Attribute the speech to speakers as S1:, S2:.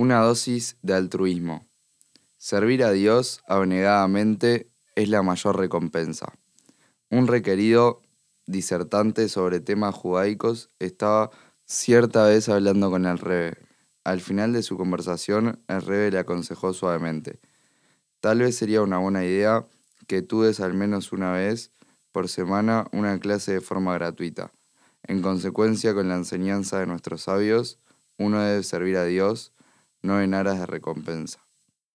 S1: Una dosis de altruismo. Servir a Dios abnegadamente es la mayor recompensa. Un requerido disertante sobre temas judaicos estaba cierta vez hablando con el Rebe. Al final de su conversación, el Rebe le aconsejó suavemente. Tal vez sería una buena idea que tú des al menos una vez por semana una clase de forma gratuita. En consecuencia con la enseñanza de nuestros sabios, uno debe servir a Dios, no en aras de recompensa.